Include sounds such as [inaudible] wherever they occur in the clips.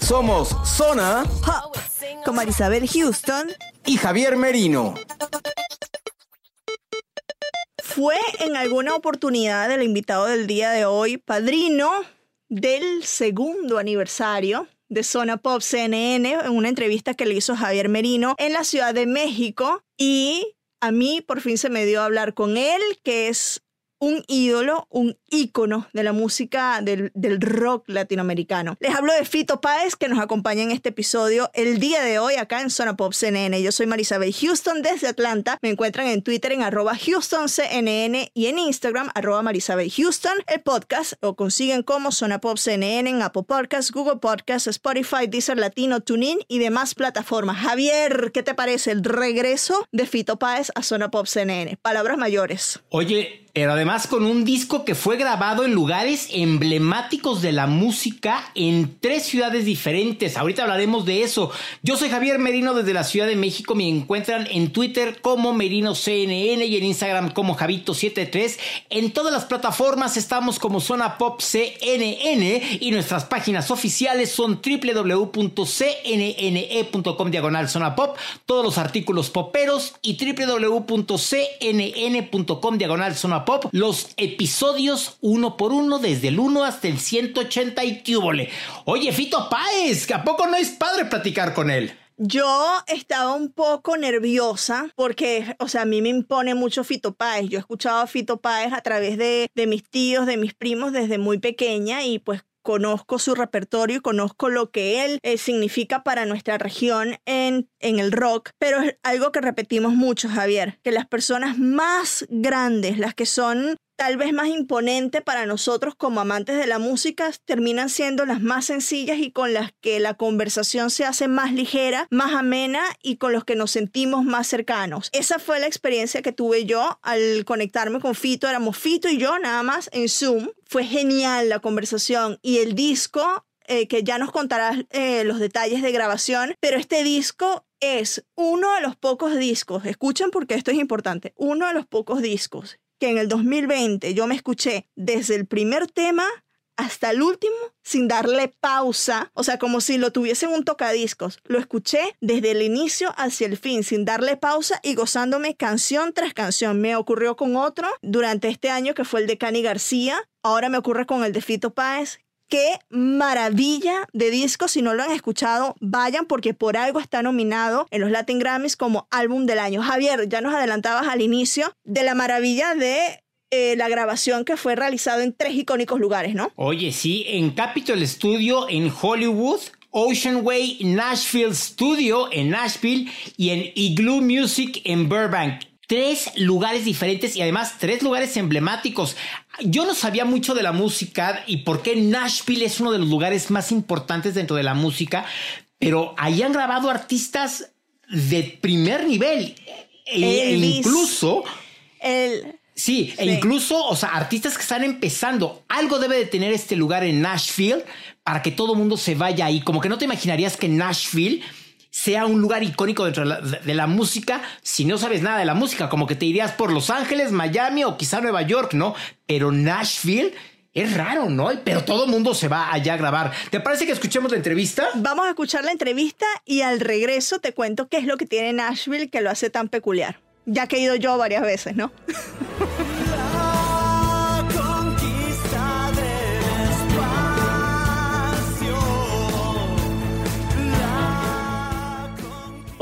Somos Zona con Marisabel Houston. y Javier Merino. Fue en alguna oportunidad el invitado del día de hoy, padrino del segundo aniversario de Zona Pop CNN en una entrevista que le hizo Javier Merino en la Ciudad de México y a mí por fin se me dio a hablar con él, que es un ídolo, un ícono de la música del, del rock latinoamericano. Les hablo de Fito Páez, que nos acompaña en este episodio el día de hoy acá en Zona Pop CNN. Yo soy Marisabel Houston desde Atlanta. Me encuentran en Twitter en arroba HoustonCNN y en Instagram arroba Marisabel Houston. El podcast lo consiguen como Zona Pop CNN en Apple Podcasts, Google Podcasts, Spotify, Deezer Latino, TuneIn y demás plataformas. Javier, ¿qué te parece el regreso de Fito Páez a Zona Pop CNN? Palabras mayores. Oye, pero además con un disco que fue grabado en lugares emblemáticos de la música en tres ciudades diferentes. Ahorita hablaremos de eso. Yo soy Javier Merino desde la Ciudad de México. Me encuentran en Twitter como Merino CNN y en Instagram como Javito73. En todas las plataformas estamos como Zona Pop CNN y nuestras páginas oficiales son www.cnne.com diagonal Zona Pop. Todos los artículos poperos y www.cnn.com diagonal Zona Pop. Los episodios uno por uno, desde el 1 hasta el 180 y túbole. Oye, Fito Páez, ¿a poco no es padre platicar con él? Yo estaba un poco nerviosa porque, o sea, a mí me impone mucho Fito Páez. Yo he escuchado a Fito Páez a través de, de mis tíos, de mis primos desde muy pequeña y pues conozco su repertorio y conozco lo que él eh, significa para nuestra región en, en el rock, pero es algo que repetimos mucho, Javier, que las personas más grandes, las que son tal vez más imponentes para nosotros como amantes de la música, terminan siendo las más sencillas y con las que la conversación se hace más ligera, más amena y con los que nos sentimos más cercanos. Esa fue la experiencia que tuve yo al conectarme con Fito. Éramos Fito y yo nada más en Zoom. Fue genial la conversación y el disco eh, que ya nos contarás eh, los detalles de grabación, pero este disco es uno de los pocos discos, escuchen porque esto es importante, uno de los pocos discos que en el 2020 yo me escuché desde el primer tema hasta el último sin darle pausa, o sea, como si lo tuviese un tocadiscos. Lo escuché desde el inicio hacia el fin, sin darle pausa y gozándome canción tras canción. Me ocurrió con otro durante este año que fue el de Cani García. Ahora me ocurre con el de Fito Páez. Qué maravilla de disco. Si no lo han escuchado, vayan porque por algo está nominado en los Latin Grammys como álbum del año. Javier, ya nos adelantabas al inicio de la maravilla de eh, la grabación que fue realizado en tres icónicos lugares, ¿no? Oye, sí, en Capitol Studio en Hollywood, Ocean Way Nashville Studio en Nashville y en Igloo Music en Burbank. Tres lugares diferentes y además tres lugares emblemáticos. Yo no sabía mucho de la música y por qué Nashville es uno de los lugares más importantes dentro de la música, pero ahí han grabado artistas de primer nivel. E- Elvis. incluso El, Sí, e Sí. incluso, o sea, artistas que están empezando. Algo debe de tener este lugar en Nashville para que todo el mundo se vaya ahí. Como que no te imaginarías que Nashville sea un lugar icónico dentro de la, música si no sabes nada de la música. Como que te irías por Los Ángeles, Miami o quizá Nueva York, ¿no? Pero Nashville es raro, ¿no? Pero todo mundo se va allá a grabar. ¿Te parece que escuchemos la entrevista? Vamos a escuchar la entrevista y al regreso te cuento qué es lo que tiene Nashville que lo hace tan peculiar. Ya que he ido yo varias veces, ¿no? [laughs]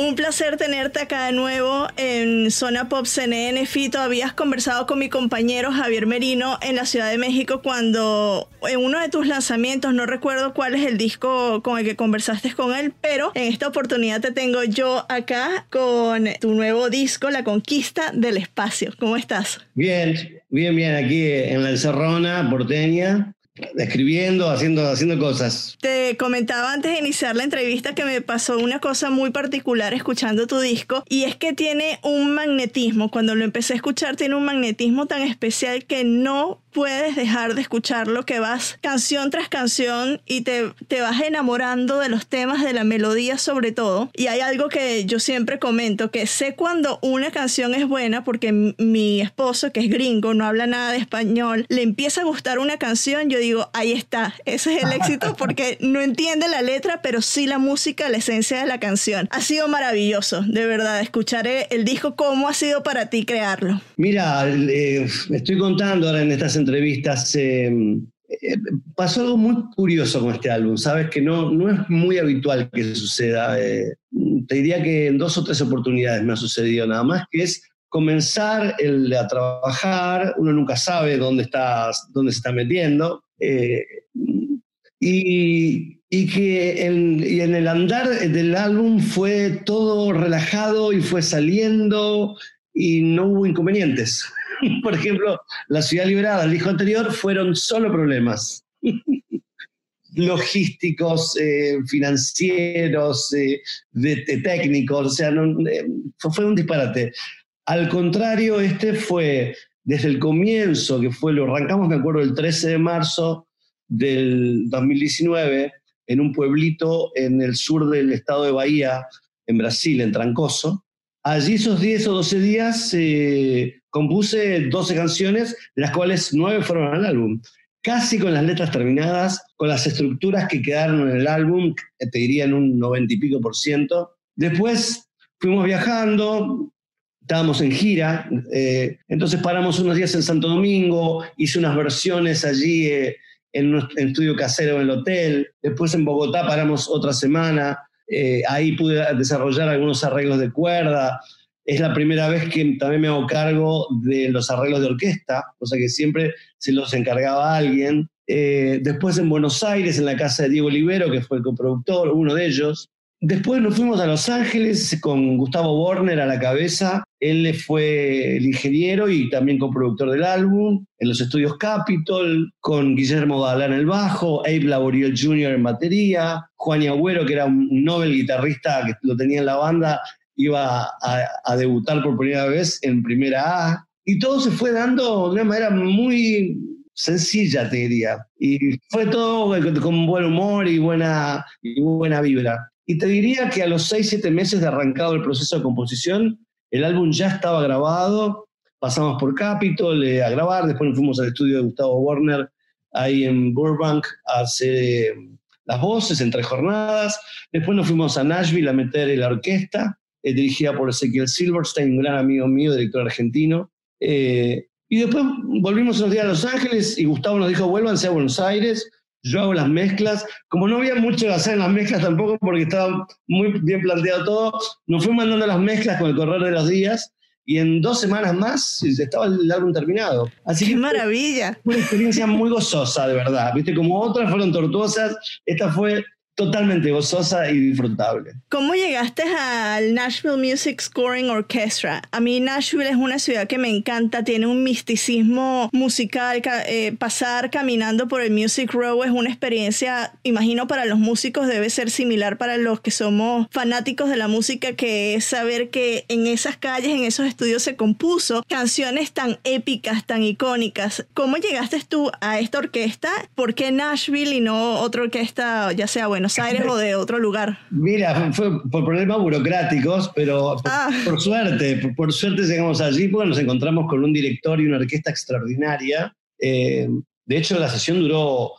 Un placer tenerte acá de nuevo en Zona Pop CNN. Fito, habías conversado con mi compañero Javier Merino en la Ciudad de México cuando en uno de tus lanzamientos, no recuerdo cuál es el disco con el que conversaste con él, pero en esta oportunidad te tengo yo acá con tu nuevo disco, La Conquista del Espacio. ¿Cómo estás? Bien, bien, bien, aquí en la encerrona porteña, escribiendo, haciendo, haciendo cosas. Te comentaba antes de iniciar la entrevista que me pasó una cosa muy particular escuchando tu disco y es que tiene un magnetismo. Cuando lo empecé a escuchar tiene un magnetismo tan especial que no puedes dejar de escucharlo, que vas canción tras canción y te, te vas enamorando de los temas, de la melodía sobre todo. Y hay algo que yo siempre comento, que sé cuando una canción es buena porque mi esposo, que es gringo, no habla nada de español, le empieza a gustar una canción, yo digo, ahí está, ese es el [laughs] éxito porque no entiende la letra, pero sí la música, la esencia de la canción. Ha sido maravilloso, de verdad, escuchar el disco, ¿cómo ha sido para ti crearlo? Mira, eh, estoy contando ahora en estas entrevistas, eh, eh, pasó algo muy curioso con este álbum, sabes que no, no es muy habitual que suceda. eh, te diría que en dos o tres oportunidades me ha sucedido nada más, que es comenzar el, a trabajar, uno nunca sabe dónde, está, dónde se está metiendo, eh, y, y que en, y en el andar del álbum fue todo relajado y fue saliendo y no hubo inconvenientes. [laughs] Por ejemplo, La Ciudad Liberada, el disco anterior, fueron solo problemas [laughs] logísticos, eh, financieros, eh, técnicos, o sea, fue un disparate. Al contrario, este fue desde el comienzo, que fue, lo arrancamos, me acuerdo, el 13 de marzo del 2019, en un pueblito en el sur del estado de Bahía, en Brasil, en Trancoso. Allí esos 10 o 12 días eh, compuse 12 canciones, de las cuales 9 fueron al álbum. Casi con las letras terminadas, con las estructuras que quedaron en el álbum, te diría en un 90 y pico por ciento. Después fuimos viajando, estábamos en gira, eh, entonces paramos unos días en Santo Domingo, hice unas versiones allí eh, en un en estudio casero en el hotel, después en Bogotá paramos otra semana, eh, ahí pude desarrollar algunos arreglos de cuerda, es la primera vez que también me hago cargo de los arreglos de orquesta, cosa que siempre se los encargaba a alguien. Eh, después en Buenos Aires, en la casa de Diego Olivero, que fue el coproductor, uno de ellos. Después nos fuimos a Los Ángeles con Gustavo Borner a la cabeza. Él fue el ingeniero y también coproductor del álbum. En los estudios Capitol, con Guillermo Dalán en el bajo, Abe Laboriel Jr. en batería, Juan Agüero, que era un Nobel guitarrista que lo tenía en la banda, iba a, a debutar por primera vez en primera A. Y todo se fue dando de una manera muy sencilla, te diría. Y fue todo con buen humor y buena, y buena vibra. Y te diría que a los 6, 7 meses de arrancado el proceso de composición, el álbum ya estaba grabado, pasamos por Capitol eh, a grabar, después nos fuimos al estudio de Gustavo Warner ahí en Burbank a hacer eh, las voces en tres jornadas, después nos fuimos a Nashville a meter la orquesta, eh, dirigida por Ezequiel Silverstein, un gran amigo mío, director argentino. Eh, y después volvimos unos días a Los Ángeles y Gustavo nos dijo, vuélvanse a Buenos Aires, yo hago las mezclas. Como no había mucho que hacer en las mezclas tampoco, porque estaba muy bien planteado todo, nos fui mandando las mezclas con el correr de los días y en dos semanas más estaba el álbum terminado. Así ¡Qué que maravilla! fue una experiencia muy gozosa, de verdad. Viste, como otras fueron tortuosas, esta fue totalmente gozosa y disfrutable. ¿Cómo llegaste al Nashville Music Scoring Orchestra? A mí Nashville es una ciudad que me encanta, tiene un misticismo musical, ca- eh, pasar caminando por el Music Row es una experiencia, imagino para los músicos debe ser similar para los que somos fanáticos de la música, que es saber que en esas calles, en esos estudios se compuso canciones tan épicas, tan icónicas. ¿Cómo llegaste tú a esta orquesta? ¿Por qué Nashville y no otra orquesta, ya sea Buenos Aires o de otro lugar? Mira, fue por problemas burocráticos, pero por, Ah. por suerte, por, por suerte llegamos allí porque nos encontramos con un director y una orquesta extraordinaria. Eh, de hecho, la sesión duró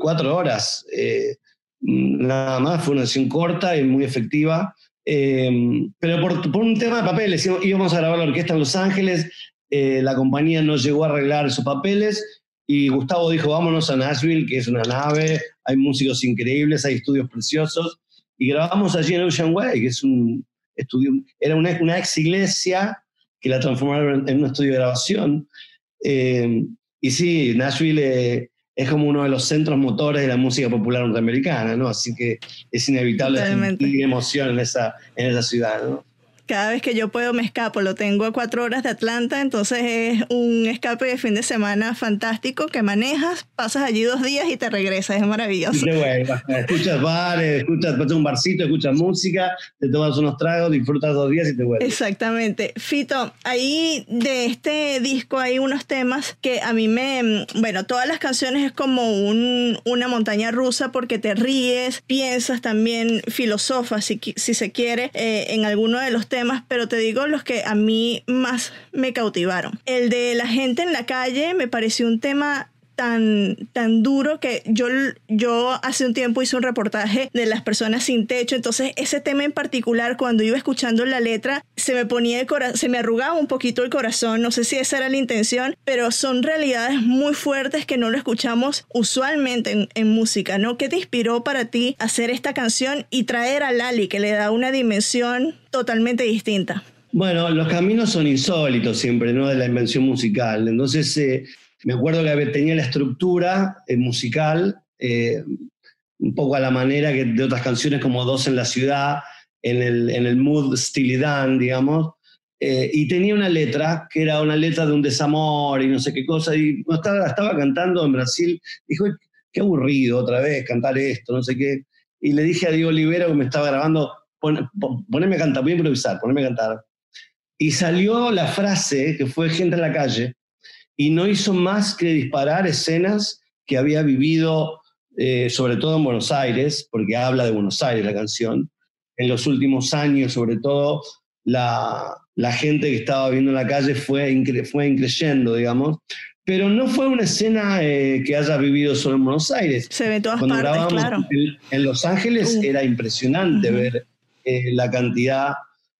cuatro horas. eh, nada más, fue una sesión corta y muy efectiva. Eh, pero por, por un tema de papeles, íbamos- a grabar la orquesta en Los Ángeles, eh, la compañía no llegó a arreglar sus papeles y Gustavo dijo, vámonos a Nashville, que es una nave, hay músicos increíbles, hay estudios preciosos, y grabamos allí en Ocean Way, que es un, estudió, era una, una ex iglesia que la transformaron en un estudio de grabación. Eh, y sí, Nashville eh, es como uno de los centros motores de la música popular norteamericana, ¿no? Así que es inevitable sentir emoción en esa, en esa ciudad, ¿no? Cada vez que yo puedo me escapo, lo tengo a cuatro horas de Atlanta, entonces es un escape de fin de semana fantástico que manejas, pasas allí dos días y te regresas, es maravilloso. te vuelvas. Escuchas bares, escuchas, vas a un barcito, escuchas música, te tomas unos tragos, disfrutas dos días y te vuelves. Exactamente. Fito, ahí de este disco hay unos temas que a mí me... Bueno, todas las canciones es como un- una montaña rusa porque te ríes, piensas también, filosofas si, si se quiere, eh, en alguno de los temas, pero te digo los que a mí más me cautivaron. El de la gente en la calle me pareció un tema tan, tan duro que yo, yo hace un tiempo hice un reportaje de las personas sin techo, entonces ese tema en particular cuando iba escuchando la letra se me ponía el corazón, se me arrugaba un poquito el corazón, no sé si esa era la intención, pero son realidades muy fuertes que no lo escuchamos usualmente en, en música, ¿no? ¿Qué te inspiró para ti hacer esta canción y traer a Lali que le da una dimensión totalmente distinta? Bueno, los caminos son insólitos siempre, ¿no? De la invención musical. Entonces, eh, me acuerdo que tenía la estructura eh, musical, eh, un poco a la manera que de otras canciones como Dos en la Ciudad, en el, en el mood Steely Dan, digamos, eh, y tenía una letra que era una letra de un desamor y no sé qué cosa, y estaba, estaba cantando en Brasil, dijo, qué aburrido otra vez cantar esto, no sé qué, y le dije a Diego Olivero que me estaba grabando, "Pon- pon- poneme a cantar, voy a improvisar, poneme a cantar. Y salió la frase que fue gente en la calle y no hizo más que disparar escenas que había vivido, eh, sobre todo en Buenos Aires, porque habla de Buenos Aires la canción. En los últimos años, sobre todo, la, la gente que estaba viviendo en la calle fue, incre- fue increyendo, digamos. Pero no fue una escena eh, que haya vivido solo en Buenos Aires. Se ve todas Cuando partes, claro. en, en Los Ángeles Uh. era impresionante ver eh, la cantidad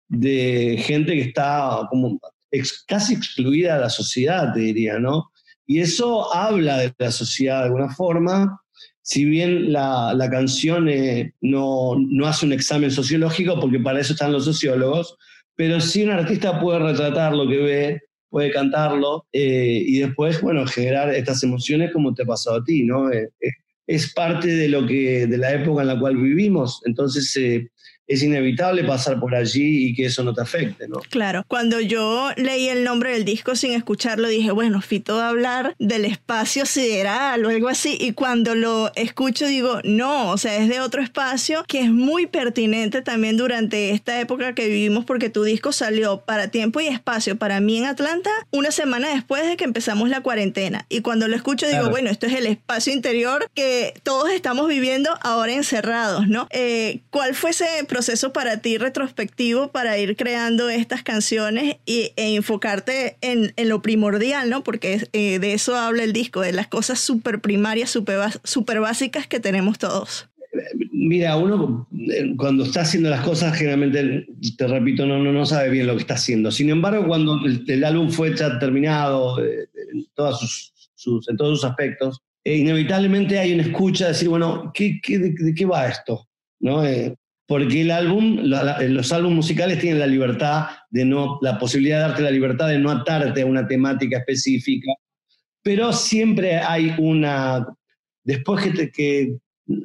de gente que está como ex- casi excluida de la sociedad, te diría, ¿no? Y eso habla de la sociedad de alguna forma, si bien la, la canción eh, no, no hace un examen sociológico, porque para eso están los sociólogos, pero sí un artista puede retratar lo que ve, puede cantarlo eh, y después, bueno, generar estas emociones como te ha pasado a ti, ¿no? Eh, eh, es parte de lo que de la época en la cual vivimos, entonces eh, es inevitable pasar por allí y que eso no te afecte, ¿no? Claro, cuando yo leí el nombre del disco sin escucharlo, dije, bueno, Fito va a hablar del espacio sideral o algo así. Y cuando lo escucho, digo, no, o sea, es de otro espacio que es muy pertinente también durante esta época que vivimos, porque tu disco salió para tiempo y espacio para mí en Atlanta una semana después de que empezamos la cuarentena. Y cuando lo escucho, digo, Claro. bueno, esto es el espacio interior que todos estamos viviendo ahora encerrados, ¿no? Eh, ¿Cuál fue ese proceso para ti retrospectivo para ir creando estas canciones y, e enfocarte en, en lo primordial, ¿no? Porque eh, de eso habla el disco, de las cosas súper primarias, súper súper básicas que tenemos todos. Mira, uno eh, cuando está haciendo las cosas, generalmente, te repito, no, no, no sabe bien lo que está haciendo. Sin embargo, cuando el, el álbum fue ya terminado eh, en, todas sus, sus- en todos sus aspectos, eh, inevitablemente hay una escucha de decir, bueno, ¿qué, qué- de, de qué va esto? ¿No? Eh, porque el álbum, los álbumes musicales tienen la libertad de no, la posibilidad de darte la libertad de no atarte a una temática específica, pero siempre hay una, después que, te- que,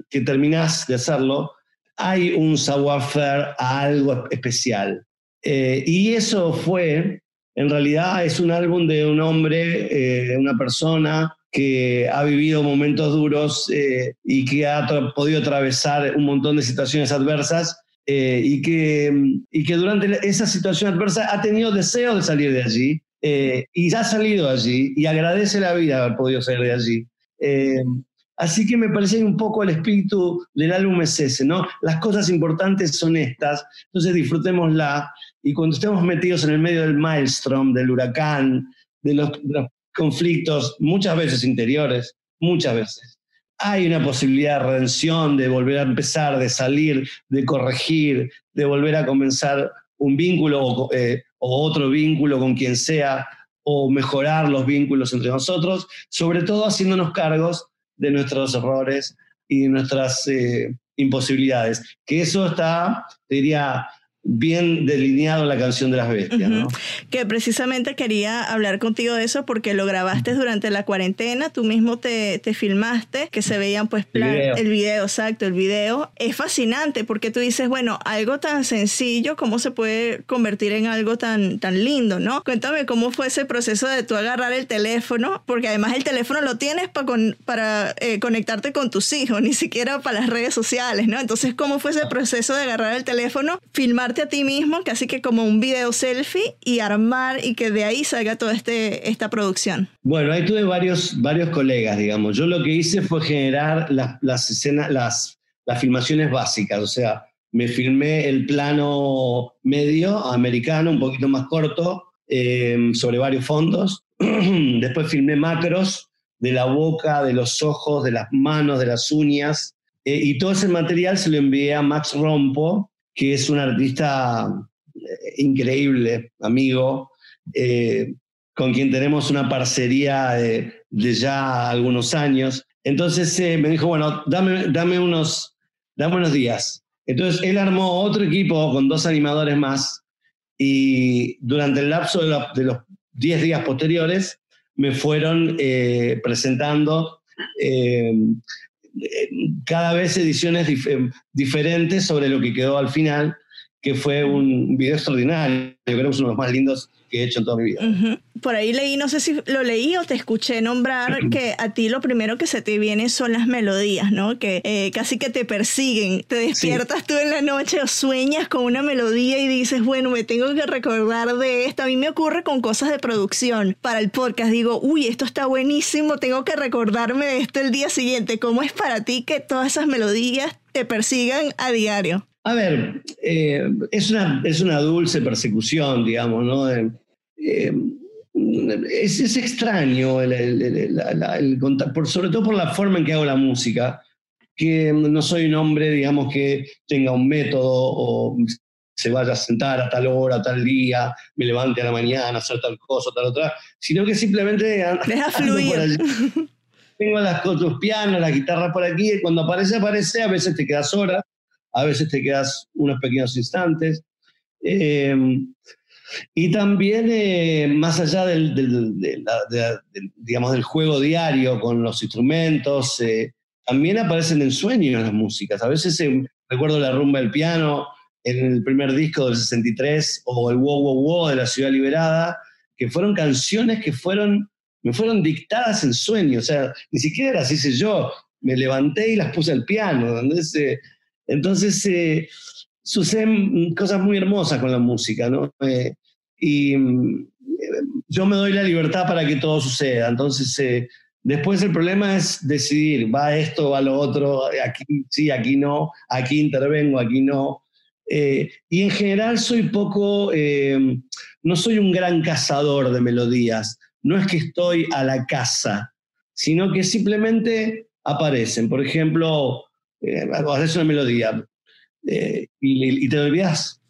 que terminás de hacerlo, hay un savoir-faire a algo especial. Eh, y eso fue, en realidad es un álbum de un hombre, eh, una persona que ha vivido momentos duros eh, y que ha podido atravesar un montón de situaciones adversas eh, y, que, y que durante esa situación adversa ha tenido deseo de salir de allí eh, y ha salido allí y agradece la vida haber podido salir de allí. Así que me parece un poco el espíritu del álbum es ese, ¿no? Las cosas importantes son estas, entonces disfrutémosla y cuando estemos metidos en el medio del maelstrom, del huracán, de los, de los conflictos, muchas veces interiores, muchas veces, hay una posibilidad de redención, de volver a empezar, de salir, de corregir, de volver a comenzar un vínculo o, eh, otro vínculo con quien sea, o mejorar los vínculos entre nosotros, sobre todo haciéndonos cargos de nuestros errores y de nuestras eh, imposibilidades. Que eso está, diría, bien delineado la canción de las bestias. ¿no? Que precisamente quería hablar contigo de eso porque lo grabaste durante la cuarentena, tú mismo te, te filmaste, que se veían pues El video. el video, exacto, el video. Es fascinante porque tú dices, bueno, algo tan sencillo, ¿cómo se puede convertir en algo tan, tan lindo, no? Cuéntame cómo fue ese proceso de tú agarrar el teléfono, porque además el teléfono lo tienes pa con- para eh, conectarte con tus hijos, ni siquiera para las redes sociales, ¿no? Entonces, ¿cómo fue ese proceso de agarrar el teléfono, filmarte a ti mismo, casi que como un video selfie, y armar y que de ahí salga toda este, esta producción? Bueno, ahí tuve varios, varios colegas, digamos. Yo lo que hice fue generar las, las escenas, las, las filmaciones básicas, o sea, me filmé el plano medio americano, un poquito más corto, eh, sobre varios fondos. [clears throat] Después filmé macros de la boca, de los ojos, de las manos, de las uñas. Eh, y todo ese material se lo envié a Max Rompo, que es un artista eh, increíble, amigo, eh, con quien tenemos una parcería de, ya algunos años. Entonces eh, me dijo, bueno, dame, dame, unos, dame unos días. Entonces él armó otro equipo con dos animadores más y durante el lapso de, los 10 días posteriores me fueron presentando cada vez ediciones eh, diferentes sobre lo que quedó al final, que fue un video extraordinario. Yo creo que es uno de los más lindos que he hecho en toda mi vida. Por ahí leí, no sé si lo leí o te escuché nombrar [clears throat] que a ti lo primero que se te viene son las melodías, ¿no? Que eh, casi que te persiguen. Te despiertas tú en la noche o sueñas con una melodía y dices, bueno, me tengo que recordar de esto. A mí me ocurre con cosas de producción para el podcast. Digo, uy, esto está buenísimo, tengo que recordarme de esto el día siguiente. ¿Cómo es para ti que todas esas melodías te persigan a diario? A ver, eh, es, una, es una dulce persecución, digamos, ¿no? Eh, eh, es, es extraño, el, el- el- la- la- por, sobre todo por la forma en que hago la música, que no soy un hombre, digamos, que tenga un método o se vaya a sentar a tal hora, tal día, me levante a la mañana, a hacer tal cosa, tal otra, sino que simplemente Deja fluir. Tengo las los pianos, las guitarras por aquí, y cuando aparece, aparece, a veces te quedas horas, a veces te quedas unos pequeños instantes. Eh, y también, eh, más allá del, del- de la- de la- del, digamos, del juego diario con los instrumentos, eh, también aparecen en sueños las músicas. A veces eh, recuerdo la rumba del piano en el primer disco del 63 o el Wow Wow Wow de la Ciudad Liberada, que fueron canciones que fueron, me fueron dictadas en sueños. O sea, ni siquiera las hice yo. Me levanté y las puse al piano. Entonces, eh, entonces eh, suceden cosas muy hermosas con la música, ¿no? Eh, y mm, yo me doy la libertad para que todo suceda. Entonces, eh, después el problema es decidir, va esto, va lo otro, aquí sí, aquí no, aquí intervengo, aquí no. Eh, y en general soy poco, eh, no soy un gran cazador de melodías. No es que estoy a la caza, sino que simplemente aparecen. Por ejemplo, eh, haces una melodía eh, y, y te olvidas.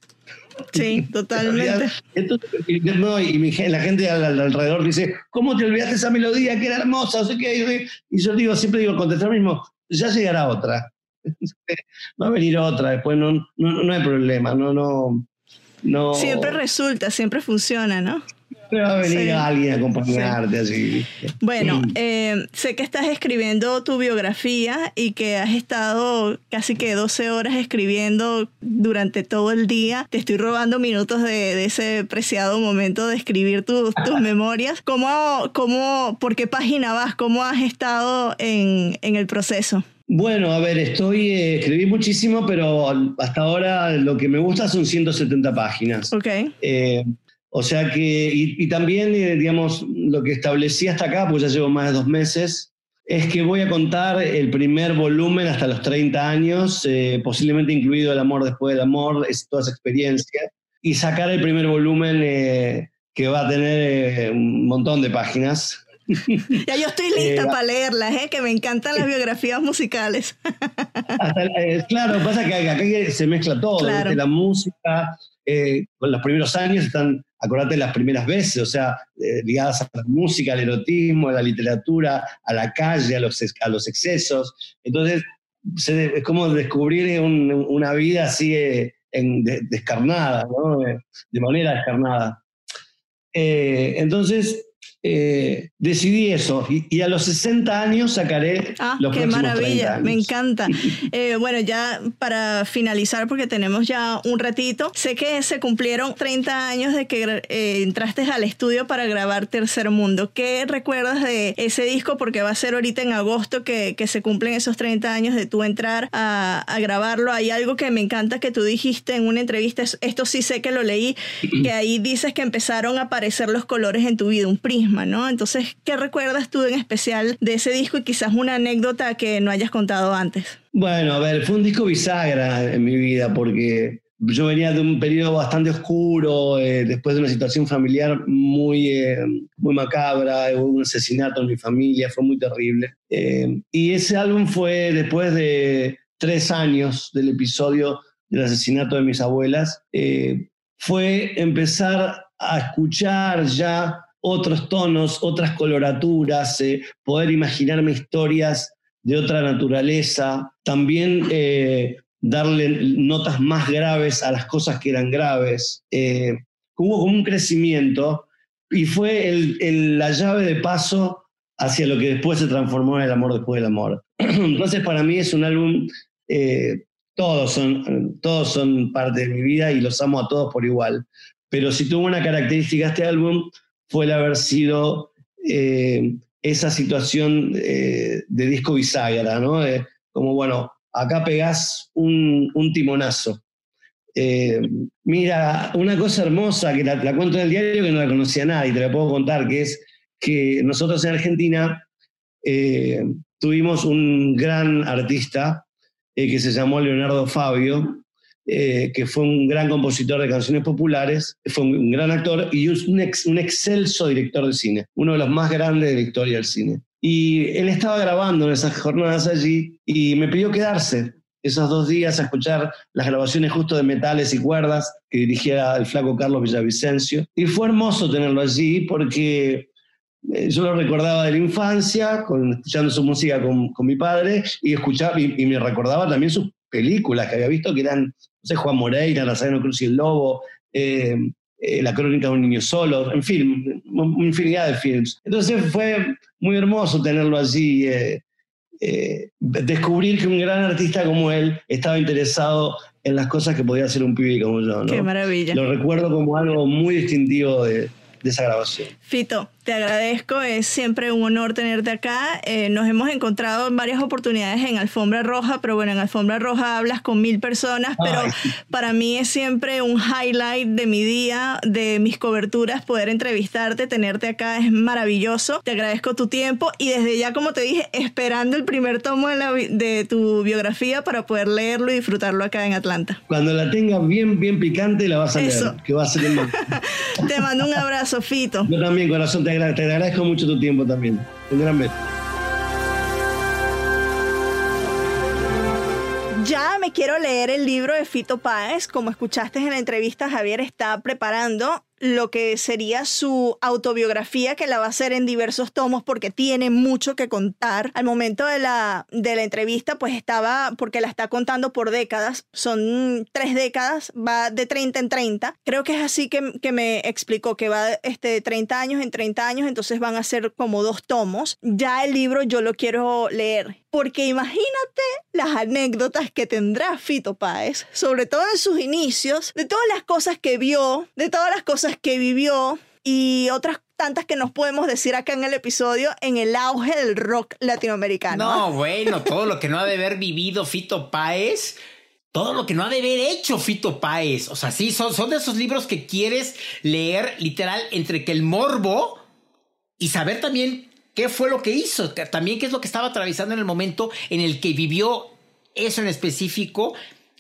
Sí, [laughs] totalmente. Entonces, y, no, y mi gen- la gente al- al- alrededor dice, ¿cómo te olvidaste esa melodía que era hermosa? No sé qué. Y yo digo, siempre digo, contestar mismo, ya llegará otra. [laughs] Va a venir otra, después no, no, no hay problema, no, no, no. Siempre resulta, siempre funciona, ¿no? Va a venir Sí. alguien a acompañarte así. ¿viste? Bueno, eh, sé que estás escribiendo tu biografía y que has estado casi que 12 horas escribiendo durante todo el día. Te estoy robando minutos de, de ese preciado momento de escribir tus, tus [laughs] memorias. ¿Cómo, cómo, ¿Por qué página vas? ¿Cómo has estado en, en el proceso? Bueno, a ver, estoy, eh, escribí muchísimo, pero hasta ahora lo que me gusta son 170 páginas. Ok. Eh, o sea que, y, y también, eh, digamos, lo que establecí hasta acá, pues ya llevo más de dos meses, es que voy a contar el primer volumen hasta los 30 años, eh, posiblemente incluido El amor después del amor, es toda esa experiencia, y sacar el primer volumen eh, que va a tener eh, un montón de páginas. [laughs] Ya yo estoy lista Eh, para leerlas, ¿eh? que me encantan las biografías musicales. [laughs] Hasta, eh, claro, pasa que acá se mezcla todo, Claro. la música, eh, con los primeros años están, acordate, las primeras veces, o sea, eh, ligadas a la música, al erotismo, a la literatura, a la calle, a los, a los excesos. Entonces, se- es como descubrir un- una vida así eh, en, de- descarnada, ¿no? de, manera descarnada. Eh, entonces, eh, decidí eso y, y a los 60 años sacaré Ah, los qué próximos 30 maravilla, años. me encanta. [laughs] Eh, bueno, ya para finalizar, porque tenemos ya un ratito, sé que se cumplieron 30 años de que eh, entraste al estudio para grabar Tercer Mundo. ¿Qué recuerdas de ese disco? Porque va a ser ahorita en agosto que, que se cumplen esos 30 años de tú entrar a, a grabarlo. Hay algo que me encanta que tú dijiste en una entrevista, es- esto sí sé que lo leí, [clears throat] que ahí dices que empezaron a aparecer los colores en tu vida, un prisma, ¿no? Entonces, ¿qué recuerdas tú en especial de ese disco y quizás una anécdota que no hayas contado antes? Bueno, a ver, fue un disco bisagra en mi vida porque yo venía de un periodo bastante oscuro, eh, después de una situación familiar muy, eh, muy macabra, hubo un asesinato en mi familia, fue muy terrible. Eh, y ese álbum fue después de tres años del episodio del asesinato de mis abuelas, eh, fue empezar a escuchar ya otros tonos, otras coloraturas, eh, poder imaginarme historias de otra naturaleza, también eh, darle notas más graves a las cosas que eran graves. Eh, hubo como un crecimiento y fue el- el- la llave de paso hacia lo que después se transformó en el amor después del amor. [clears throat] Entonces para mí es un álbum, eh, todos, son, todos son parte de mi vida y los amo a todos por igual. Pero si tuvo una característica este álbum fue el haber sido eh, esa situación eh, de disco bisagra, ¿no? De, como, bueno, acá pegás un, timonazo. Eh, mira, una cosa hermosa que la, la cuento en el diario que no la conocía nadie, te la puedo contar, que es que nosotros en Argentina eh, tuvimos un gran artista eh, que se llamó Leonardo Fabio, eh, que fue un gran compositor de canciones populares, fue un, gran actor y un, ex- excelso director de cine, uno de los más grandes de la historia del cine. Y él estaba grabando en esas jornadas allí y me pidió quedarse esos dos días a escuchar las grabaciones justo de metales y cuerdas que dirigía el flaco Carlos Villavicencio. Y fue hermoso tenerlo allí porque eh, yo lo recordaba de la infancia, escuchando su música con, con mi padre, y, escuchaba, y me recordaba también sus películas que había visto, que eran, no sé, Juan Moreira, Nazareno Cruz y el Lobo, eh, eh, La Crónica de un Niño Solo, en fin, una infinidad de films. Entonces fue muy hermoso tenerlo allí, eh, eh, descubrir que un gran artista como él estaba interesado en las cosas que podía hacer un pibe como yo. ¿no? Qué maravilla. Lo recuerdo como algo muy distintivo de, de esa grabación. Fito, te agradezco, es siempre un honor tenerte acá. Eh, nos hemos encontrado en varias oportunidades en Alfombra Roja, pero bueno, en Alfombra Roja hablas con mil personas, pero Ay. para mí es siempre un highlight de mi día, de mis coberturas, poder entrevistarte, tenerte acá es maravilloso. Te agradezco tu tiempo y desde ya, como te dije, esperando el primer tomo de, la bi- de tu biografía para poder leerlo y disfrutarlo acá en Atlanta. Cuando la tenga bien, bien picante, la vas a Eso. leer, que va a ser el. [laughs] Te mando un abrazo, Fito. Yo también, corazón, te, agra- te agradezco mucho tu tiempo también. Un beso. Ya me quiero leer el libro de Fito Páez. Como escuchaste en la entrevista, Javier está preparando lo que sería su autobiografía, que la va a hacer en diversos tomos porque tiene mucho que contar. Al momento de la, de la entrevista, pues estaba, porque la está contando por décadas, son tres décadas, va de 30 en 30. Creo que es así que, que me explicó, que va este, de 30 años en 30 años, entonces van a ser como dos tomos. Ya el libro yo lo quiero leer, porque imagínate las anécdotas que tendrá Fito Páez, sobre todo en sus inicios, de todas las cosas que vio, de todas las cosas que vivió y otras tantas que nos podemos decir acá en el episodio en el auge del rock latinoamericano. No, bueno, todo lo que no ha de haber vivido Fito Páez, todo lo que no ha de haber hecho Fito Páez. O sea, sí, son, son de esos libros que quieres leer literal entre que el morbo y saber también qué fue lo que hizo, también qué es lo que estaba atravesando en el momento en el que vivió eso en específico,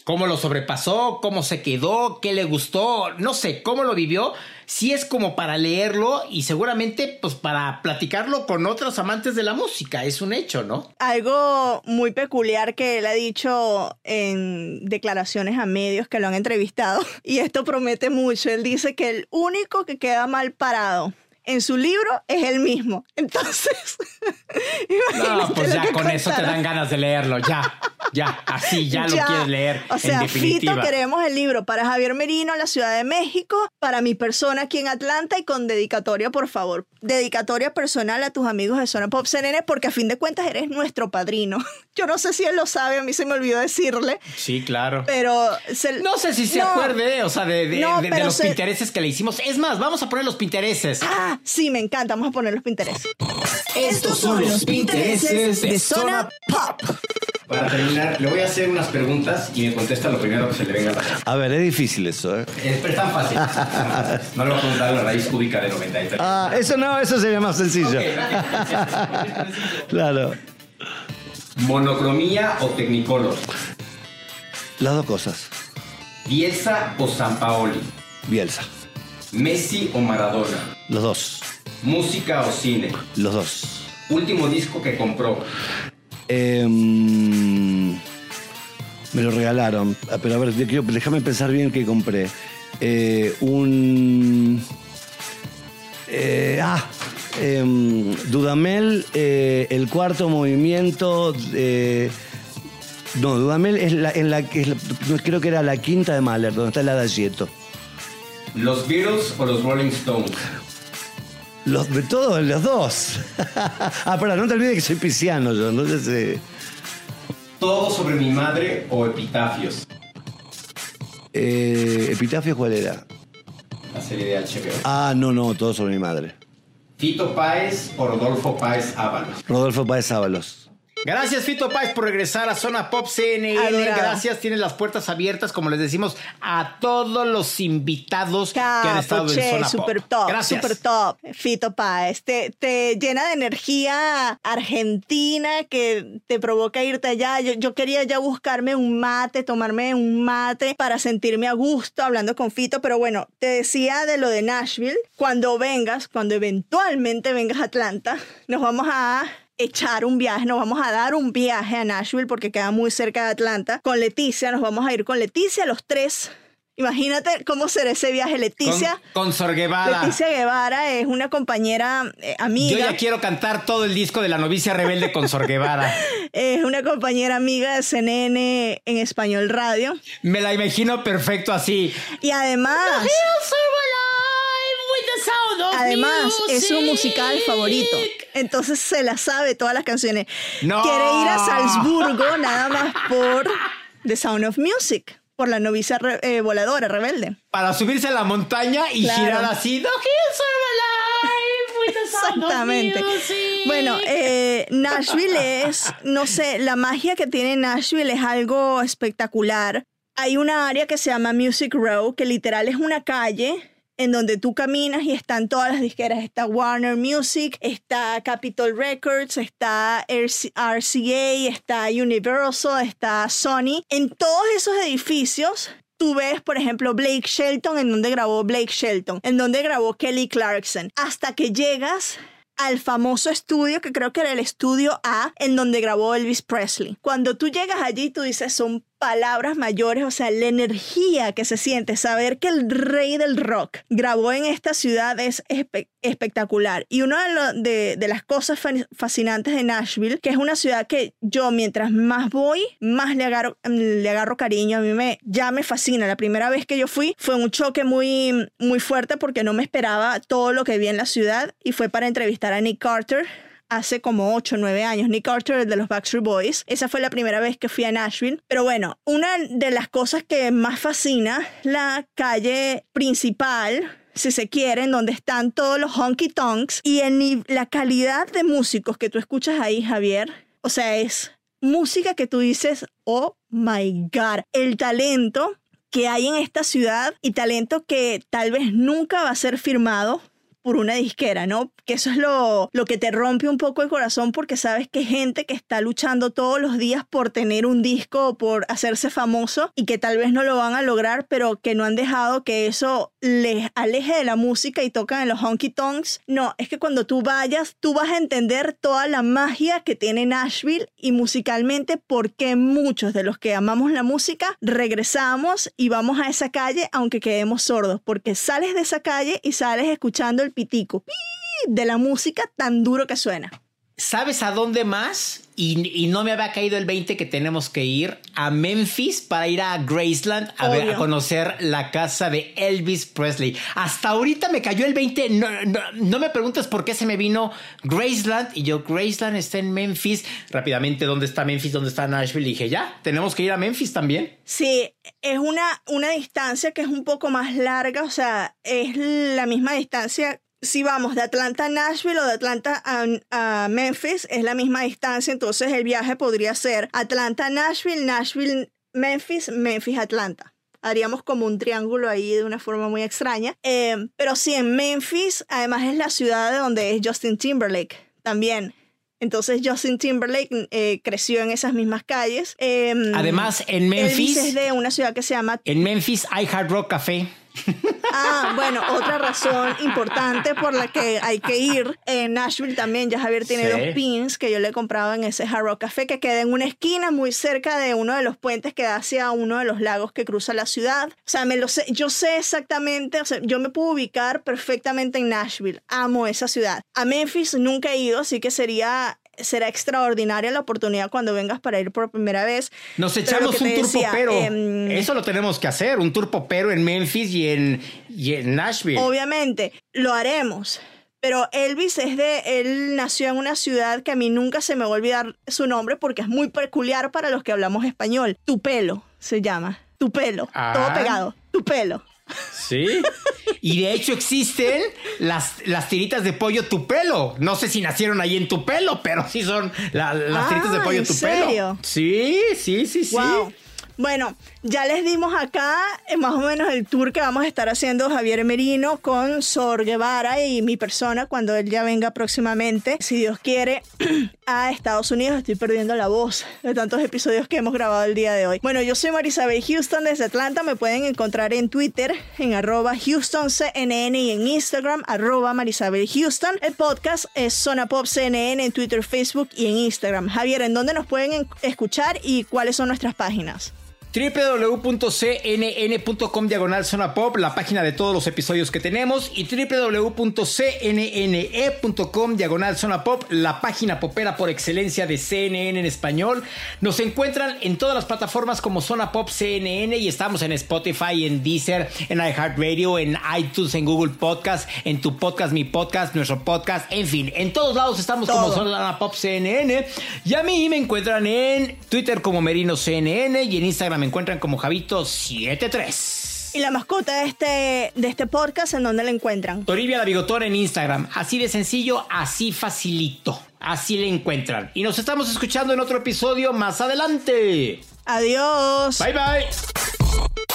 cómo lo sobrepasó, cómo se quedó, qué le gustó, no sé, cómo lo vivió. Sí es como para leerlo y seguramente pues para platicarlo con otros amantes de la música, es un hecho, ¿no? Algo muy peculiar que él ha dicho en declaraciones a medios que lo han entrevistado, [laughs] y esto promete mucho, él dice que el único que queda mal parado en su libro es él mismo. [laughs] Entonces, [laughs] No, pues ya con eso te dan ganas de leerlo, ya. Ya, así ya, lo Ya. quieres leer. O sea, en definitiva. Fito, queremos el libro para Javier Merino, la Ciudad de México, para mi persona aquí en Atlanta y con dedicatoria, por favor. Dedicatoria personal a tus amigos de Zona Pop CNN, porque a fin de cuentas eres nuestro padrino. [laughs] Yo no sé si él lo sabe, a mí se me olvidó decirle, Sí, claro. pero... se- No sé si se No. acuerde, o sea, de, de- No, de- de pero los se- pintereses que le hicimos. Es más, vamos a poner los pintereses. Ah, sí, me encanta, vamos a poner los pinteres. Estos son los intereses de Zona Pop. Para terminar, le voy a hacer unas preguntas y me contesta lo primero que se le venga a la cabeza. A ver, es difícil eso, ¿eh? Es, pero es tan fácil. [laughs] No le voy a preguntar la raíz cúbica de 93. Ah, eso no, eso sería más sencillo. [laughs] Claro. ¿Monocromía o Technicolor? Las dos cosas. ¿Bielsa o Sampaoli? Bielsa. ¿Messi o Maradona? Los dos. ¿Música o cine? Los dos. Último disco que compró. Em, me lo regalaron. Ah, Pero a ver, déjame pensar bien qué compré. Eh, un. eh, ah, em, Dudamel, eh, el cuarto movimiento. no, Dudamel es la, en la, es creo que era la quinta de Mahler, donde está el adagietto. ¿Los Beatles o los Rolling Stones? Los de todos, los dos. [laughs] ah, pero no te olvides que soy pisciano yo, entonces. eh, ¿Todo sobre mi madre o Epitafios? eh, ¿Epitafio cuál era? La serie de HBO. Ah, no, no, todo sobre mi madre. ¿Fito Páez o Rodolfo Páez Ábalos? Rodolfo Páez Ábalos. Gracias, Fito Páez, por regresar a Zona Pop CNN. Adorada. Gracias, tienes las puertas abiertas, como les decimos, a todos los invitados que han estado Capo, en che, Zona super Pop. top, Gracias. super top. Fito Páez, te, te llena de energía argentina que te provoca irte allá. Yo, yo quería ya buscarme un mate, tomarme un mate para sentirme a gusto hablando con Fito, pero bueno, te decía de lo de Nashville. Cuando vengas, cuando eventualmente vengas a Atlanta, nos vamos a echar un viaje, nos vamos a dar un viaje a Nashville porque queda muy cerca de Atlanta. Con Leticia, nos vamos a ir con Leticia los tres. Imagínate cómo será ese viaje, Leticia. Con, con Sor Guevara. Leticia Guevara es una compañera eh, amiga. Yo ya quiero cantar todo el disco de La novicia rebelde con Sor Guevara. [laughs] Es una compañera amiga de CNN en español radio. Me la imagino perfecto así. Y además, además es su musical favorito. Entonces se la sabe todas las canciones. No. Quiere ir a Salzburgo nada más por The Sound of Music, por la novicia re- eh, voladora rebelde. Para subirse a la montaña y Claro. girar así. "The hills are alive with the sound of Exactamente. music". Bueno, eh, Nashville es, no sé, la magia que tiene Nashville es algo espectacular. Hay una área que se llama Music Row, que literal es una calle en donde tú caminas y están todas las disqueras. Está Warner Music, está Capitol Records, está RC- RCA, está Universal, está Sony. En todos esos edificios Tú ves, por ejemplo, Blake Shelton, en donde grabó Blake Shelton, en donde grabó Kelly Clarkson, hasta que llegas al famoso estudio, que creo que era el estudio A, en donde grabó Elvis Presley. Cuando tú llegas allí, tú dices, son palabras mayores, o sea, la energía que se siente, saber que el rey del rock grabó en esta ciudad es espe- espectacular. Y una de, las cosas fa- fascinantes de Nashville, que es una ciudad que yo mientras más voy, más le agarro, le agarro cariño, a mí me, ya me fascina. La primera vez que yo fui fue un choque muy, muy fuerte porque no me esperaba todo lo que vi en la ciudad y fue para entrevistar a Nick Carter hace como 8 o 9 años. Nick Carter, de los Backstreet Boys. Esa fue la primera vez que fui a Nashville. Pero bueno, una de las cosas que más fascina, la calle principal, si se quiere, en donde están todos los honky tonks y el ni- la calidad de músicos que tú escuchas ahí, Javier, o sea, es música que tú dices, oh my God, el talento que hay en esta ciudad y talento que tal vez nunca va a ser firmado por una disquera, ¿no? Que eso es lo, lo que te rompe un poco el corazón porque sabes que gente que está luchando todos los días por tener un disco o por hacerse famoso y que tal vez no lo van a lograr, pero que no han dejado que eso les aleje de la música y tocan en los honky tonks. No, es que cuando tú vayas, tú vas a entender toda la magia que tiene Nashville y musicalmente por qué muchos de los que amamos la música regresamos y vamos a esa calle aunque quedemos sordos, porque sales de esa calle y sales escuchando el de la música tan duro que suena. ¿Sabes a dónde más? Y, y no me había caído el 20 que tenemos que ir a Memphis para ir a Graceland a, ver- a conocer la casa de Elvis Presley. Hasta ahorita me cayó el 20. No, no, no me preguntes por qué se me vino Graceland. Y yo, Graceland está en Memphis. Rápidamente, ¿dónde está Memphis? ¿Dónde está Nashville? Y dije, ya, tenemos que ir a Memphis también. Sí, es una, una distancia que es un poco más larga, o sea, es la misma distancia. Si vamos de Atlanta a Nashville o de Atlanta a, a Memphis, es la misma distancia, entonces el viaje podría ser Atlanta, Nashville, Nashville, Memphis, Memphis, Atlanta. Haríamos como un triángulo ahí de una forma muy extraña. Eh, pero sí, en Memphis, además es la ciudad de donde es Justin Timberlake también. Entonces Justin Timberlake eh, creció en esas mismas calles. Eh, Además, en Elvis Memphis, es de una ciudad que se llama... en Memphis hay Hard Rock Café. [laughs] Ah, bueno, otra razón importante por la que hay que ir. En Nashville también, ya Javier tiene Sí. dos pins que yo le he comprado en ese Hard Rock Café que queda en una esquina muy cerca de uno de los puentes que da hacia uno de los lagos que cruza la ciudad. O sea, me lo sé, yo sé exactamente, o sea, yo me puedo ubicar perfectamente en Nashville. Amo esa ciudad. A Memphis nunca he ido, así que sería será extraordinaria la oportunidad cuando vengas para ir por primera vez. Nos echamos un tour decía, popero. em, Eso lo tenemos que hacer, un tour popero en Memphis y en, y en Nashville. Obviamente, lo haremos. Pero Elvis es de, él nació en una ciudad que a mí nunca se me va a olvidar su nombre porque es muy peculiar para los que hablamos español. Tupelo se llama. Tupelo. Ah. Todo pegado. Tupelo. Sí. Y de hecho existen las, las tiritas de pollo Tupelo. No sé si nacieron ahí en Tupelo, pero sí son la- las Ah, tiritas de pollo ¿en Tupelo. serio? Sí, sí, sí, sí. Wow. Bueno, ya les dimos acá eh, más o menos el tour que vamos a estar haciendo Javier Merino con Sor Guevara y mi persona cuando él ya venga próximamente, si Dios quiere, [clears throat] a Estados Unidos. Estoy perdiendo la voz de tantos episodios que hemos grabado el día de hoy. Bueno, yo soy Marisabel Houston desde Atlanta. Me pueden encontrar en Twitter en arroba HoustonCNN y en Instagram arroba Marisabel Houston. El podcast es Zona Pop CNN en Twitter, Facebook y en Instagram. Javier, ¿en dónde nos pueden en- escuchar y cuáles son nuestras páginas? www.cnn.com diagonal zona pop, la página de todos los episodios que tenemos, y www.cnne.com diagonal zona pop, la página popera por excelencia de CNN en español. Nos encuentran en todas las plataformas como Zona Pop CNN y estamos en Spotify, en Deezer, en iHeartRadio, en iTunes, en Google Podcast, en tu podcast, mi podcast, nuestro podcast, en fin, en todos lados estamos como. Zona Pop CNN. Y a mí me encuentran en Twitter como Merino CNN y en Instagram me encuentran como Javito73. Y la mascota de este, de este podcast, ¿en dónde la encuentran? Toribia la bigotona en Instagram. Así de sencillo, así facilito. Así le encuentran. Y nos estamos escuchando en otro episodio más adelante. Adiós. Bye bye.